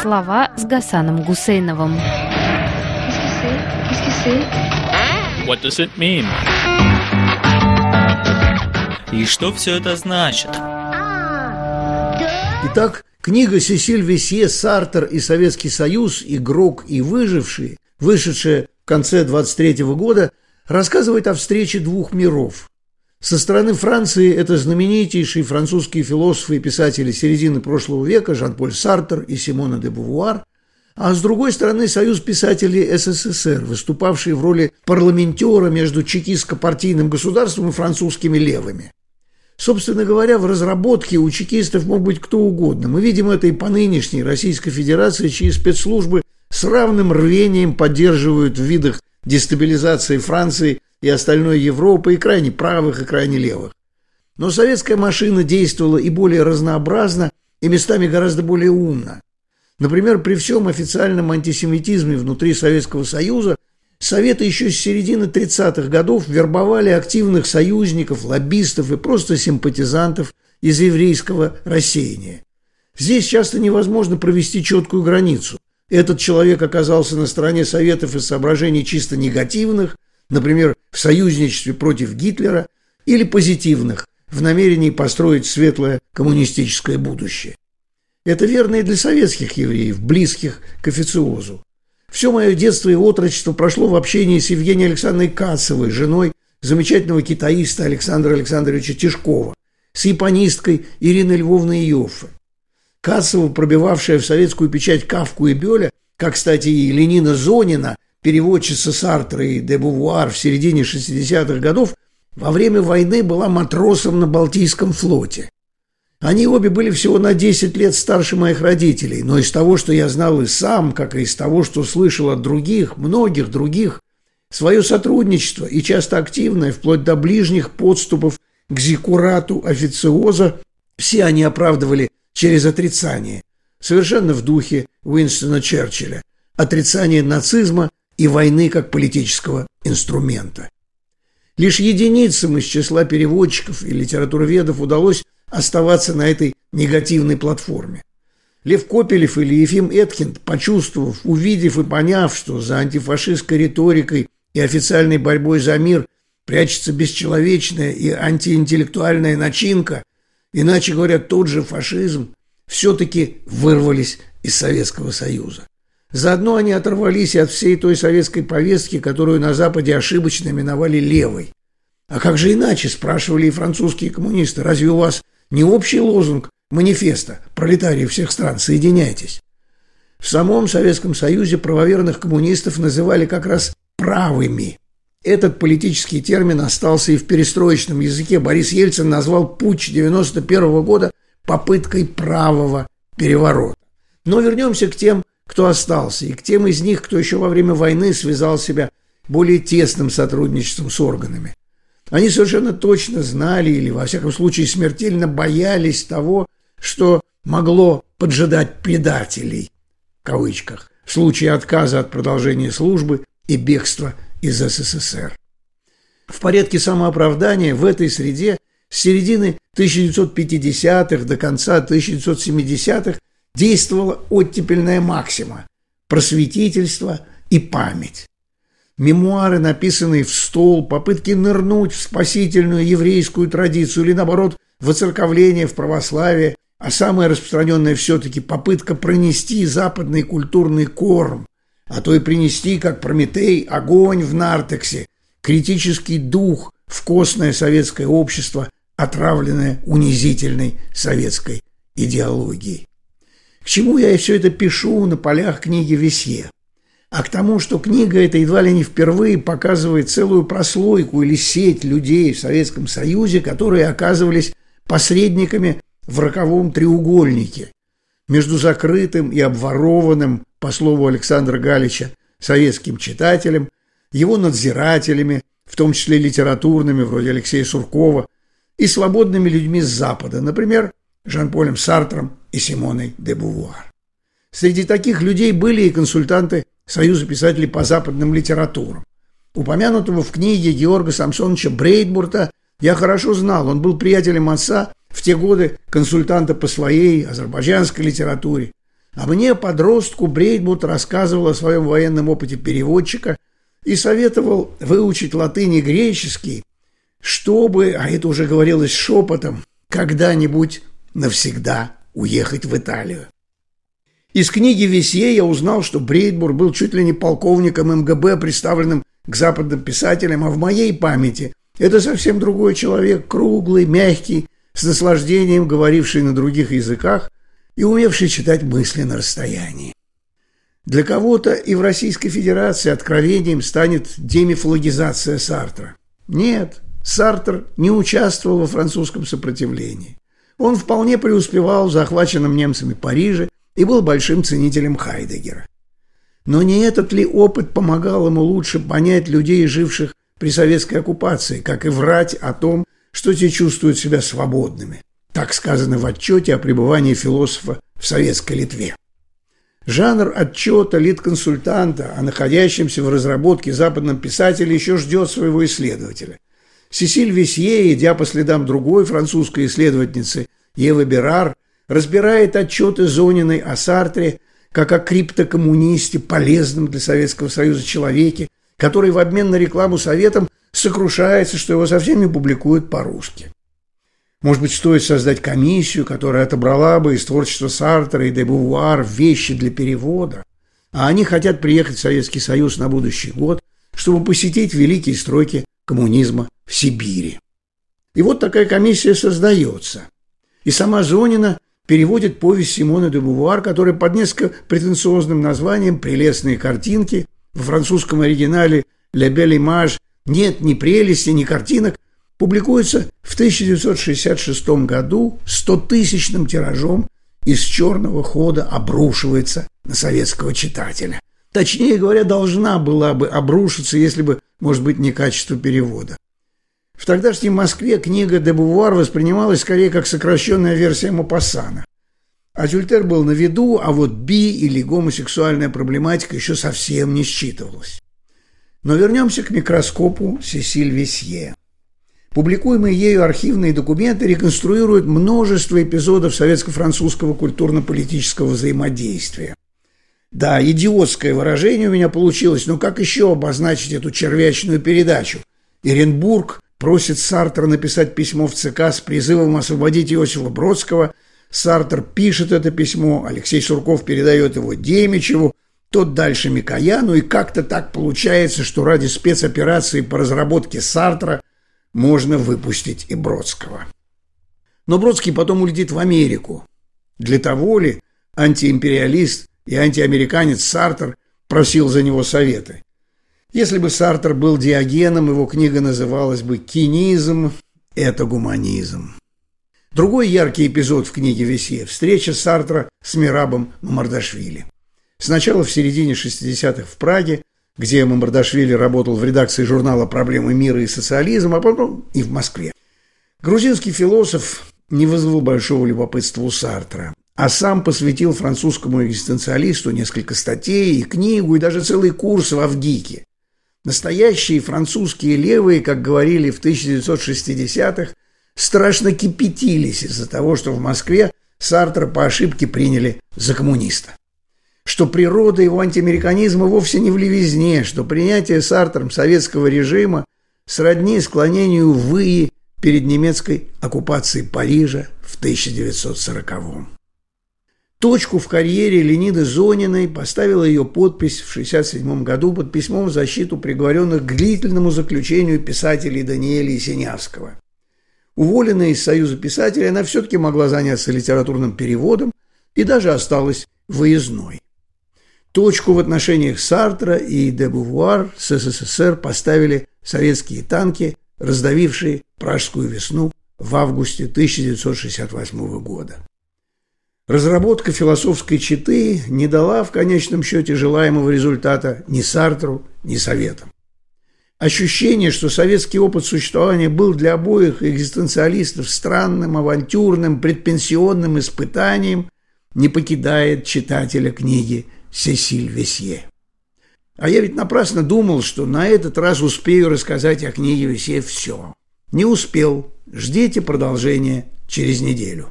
Слова с Гасаном Гусейновым. What does it mean? И что все это значит? Итак, книга Сесиль Весье «Сартер и Советский Союз. Игрок и выживший», вышедшая в конце 23 года, рассказывает о встрече двух миров. Со стороны Франции это знаменитейшие французские философы и писатели середины прошлого века Жан-Поль Сартер и Симона де Бувуар, а с другой стороны Союз писателей СССР, выступавший в роли парламентера между чекистско-партийным государством и французскими левыми. Собственно говоря, в разработке у чекистов мог быть кто угодно. Мы видим это и по нынешней Российской Федерации, чьи спецслужбы с равным рвением поддерживают в видах дестабилизации Франции и остальной Европы, и крайне правых, и крайне левых. Но советская машина действовала и более разнообразно, и местами гораздо более умно. Например, при всем официальном антисемитизме внутри Советского Союза Советы еще с середины 30-х годов вербовали активных союзников, лоббистов и просто симпатизантов из еврейского рассеяния. Здесь часто невозможно провести четкую границу. Этот человек оказался на стороне Советов из соображений чисто негативных, например, в союзничестве против Гитлера, или позитивных, в намерении построить светлое коммунистическое будущее. Это верно и для советских евреев, близких к официозу. Все мое детство и отрочество прошло в общении с Евгенией Александровной Кацевой, женой замечательного китаиста Александра Александровича Тишкова, с японисткой Ириной Львовной Йоффе. Кацева, пробивавшая в советскую печать Кавку и Бёля, как, кстати, и Ленина Зонина, переводчица Сартра и де Бувуар в середине 60-х годов, во время войны была матросом на Балтийском флоте. Они обе были всего на 10 лет старше моих родителей, но из того, что я знал и сам, как и из того, что слышал от других, многих других, свое сотрудничество и часто активное, вплоть до ближних подступов к зикурату официоза, все они оправдывали через отрицание, совершенно в духе Уинстона Черчилля, отрицание нацизма и войны как политического инструмента. Лишь единицам из числа переводчиков и литературоведов удалось оставаться на этой негативной платформе. Лев Копелев или Ефим Эткинд, почувствовав, увидев и поняв, что за антифашистской риторикой и официальной борьбой за мир прячется бесчеловечная и антиинтеллектуальная начинка, иначе говоря, тот же фашизм, все-таки вырвались из Советского Союза. Заодно они оторвались от всей той советской повестки, которую на Западе ошибочно именовали левой. А как же иначе, спрашивали и французские коммунисты, разве у вас не общий лозунг манифеста «Пролетарии всех стран, соединяйтесь». В самом Советском Союзе правоверных коммунистов называли как раз «правыми». Этот политический термин остался и в перестроечном языке. Борис Ельцин назвал путь 91 года попыткой правого переворота. Но вернемся к тем, кто остался, и к тем из них, кто еще во время войны связал себя более тесным сотрудничеством с органами. Они совершенно точно знали или, во всяком случае, смертельно боялись того, что могло поджидать предателей, в кавычках, в случае отказа от продолжения службы и бегства из СССР. В порядке самооправдания в этой среде с середины 1950-х до конца 1970-х действовала оттепельная максима – просветительство и память. Мемуары, написанные в стол, попытки нырнуть в спасительную еврейскую традицию или, наоборот, в оцерковление в православие, а самое распространенное все-таки попытка пронести западный культурный корм, а то и принести, как Прометей, огонь в нартексе, критический дух в костное советское общество, отравленное унизительной советской идеологией. К чему я все это пишу на полях книги Весье? а к тому, что книга эта едва ли не впервые показывает целую прослойку или сеть людей в Советском Союзе, которые оказывались посредниками в роковом треугольнике между закрытым и обворованным, по слову Александра Галича, советским читателем, его надзирателями, в том числе литературными, вроде Алексея Суркова, и свободными людьми с Запада, например, Жан-Полем Сартром и Симоной де Бувуар. Среди таких людей были и консультанты Союза писателей по западным литературам. Упомянутого в книге Георга Самсоновича Брейдбурта я хорошо знал, он был приятелем отца, в те годы консультанта по своей азербайджанской литературе. А мне, подростку, Брейдмут рассказывал о своем военном опыте переводчика и советовал выучить латынь и греческий, чтобы, а это уже говорилось шепотом, когда-нибудь навсегда уехать в Италию. Из книги Весье я узнал, что Брейдбур был чуть ли не полковником МГБ, представленным к западным писателям, а в моей памяти это совсем другой человек, круглый, мягкий, с наслаждением говоривший на других языках и умевший читать мысли на расстоянии. Для кого-то и в Российской Федерации откровением станет демифологизация Сартра. Нет, Сартр не участвовал во французском сопротивлении. Он вполне преуспевал в захваченном немцами Париже и был большим ценителем Хайдегера. Но не этот ли опыт помогал ему лучше понять людей, живших при советской оккупации, как и врать о том, что те чувствуют себя свободными? Так сказано в отчете о пребывании философа в советской Литве. Жанр отчета лид-консультанта о находящемся в разработке западном писателе еще ждет своего исследователя. Сесиль Весье, идя по следам другой французской исследовательницы Евы Берар, разбирает отчеты Зониной о Сартре как о криптокоммунисте, полезном для Советского Союза человеке, который в обмен на рекламу советом сокрушается, что его совсем не публикуют по-русски. Может быть, стоит создать комиссию, которая отобрала бы из творчества Сартера и де Бувуар вещи для перевода, а они хотят приехать в Советский Союз на будущий год, чтобы посетить великие строки коммунизма в Сибири. И вот такая комиссия создается. И сама Зонина переводит повесть Симона де Бувуар, которая под несколько претенциозным названием «Прелестные картинки» в французском оригинале «La Belle Image» нет ни прелести, ни картинок, публикуется в 1966 году 100-тысячным тиражом из черного хода обрушивается на советского читателя. Точнее говоря, должна была бы обрушиться, если бы, может быть, не качество перевода. В тогдашней Москве книга де Бувуар воспринималась скорее как сокращенная версия Мапассана. Адюльтер был на виду, а вот би или гомосексуальная проблематика еще совсем не считывалась. Но вернемся к микроскопу Сесиль Весье. Публикуемые ею архивные документы реконструируют множество эпизодов советско-французского культурно-политического взаимодействия. Да, идиотское выражение у меня получилось, но как еще обозначить эту червячную передачу? Иренбург просит Сартра написать письмо в ЦК с призывом освободить Иосифа Бродского. Сартр пишет это письмо, Алексей Сурков передает его Демичеву, тот дальше Микояну, и как-то так получается, что ради спецоперации по разработке Сартра можно выпустить и Бродского. Но Бродский потом улетит в Америку. Для того ли антиимпериалист и антиамериканец Сартр просил за него советы? Если бы Сартер был Диогеном, его книга называлась бы «Кинизм – это гуманизм». Другой яркий эпизод в книге Весье – встреча Сартра с Мирабом Мамардашвили. Сначала в середине 60-х в Праге, где Мамардашвили работал в редакции журнала «Проблемы мира и социализм», а потом и в Москве. Грузинский философ не вызвал большого любопытства у Сартра, а сам посвятил французскому экзистенциалисту несколько статей и книгу, и даже целый курс в Авгике. Настоящие французские левые, как говорили в 1960-х, страшно кипятились из-за того, что в Москве Сартра по ошибке приняли за коммуниста. Что природа его антиамериканизма вовсе не в левизне, что принятие Сартром советского режима сродни склонению выи перед немецкой оккупацией Парижа в 1940-м. Точку в карьере Лениды Зониной поставила ее подпись в 1967 году под письмом в защиту приговоренных к длительному заключению писателей Даниэля Есенявского. Уволенная из Союза писателей, она все-таки могла заняться литературным переводом и даже осталась выездной. Точку в отношениях Сартра и де Бувуар с СССР поставили советские танки, раздавившие Пражскую весну в августе 1968 года. Разработка философской читы не дала в конечном счете желаемого результата ни Сартру, ни Советам. Ощущение, что советский опыт существования был для обоих экзистенциалистов странным, авантюрным, предпенсионным испытанием, не покидает читателя книги Сесиль Весье. А я ведь напрасно думал, что на этот раз успею рассказать о книге Весье все. Не успел. Ждите продолжения через неделю.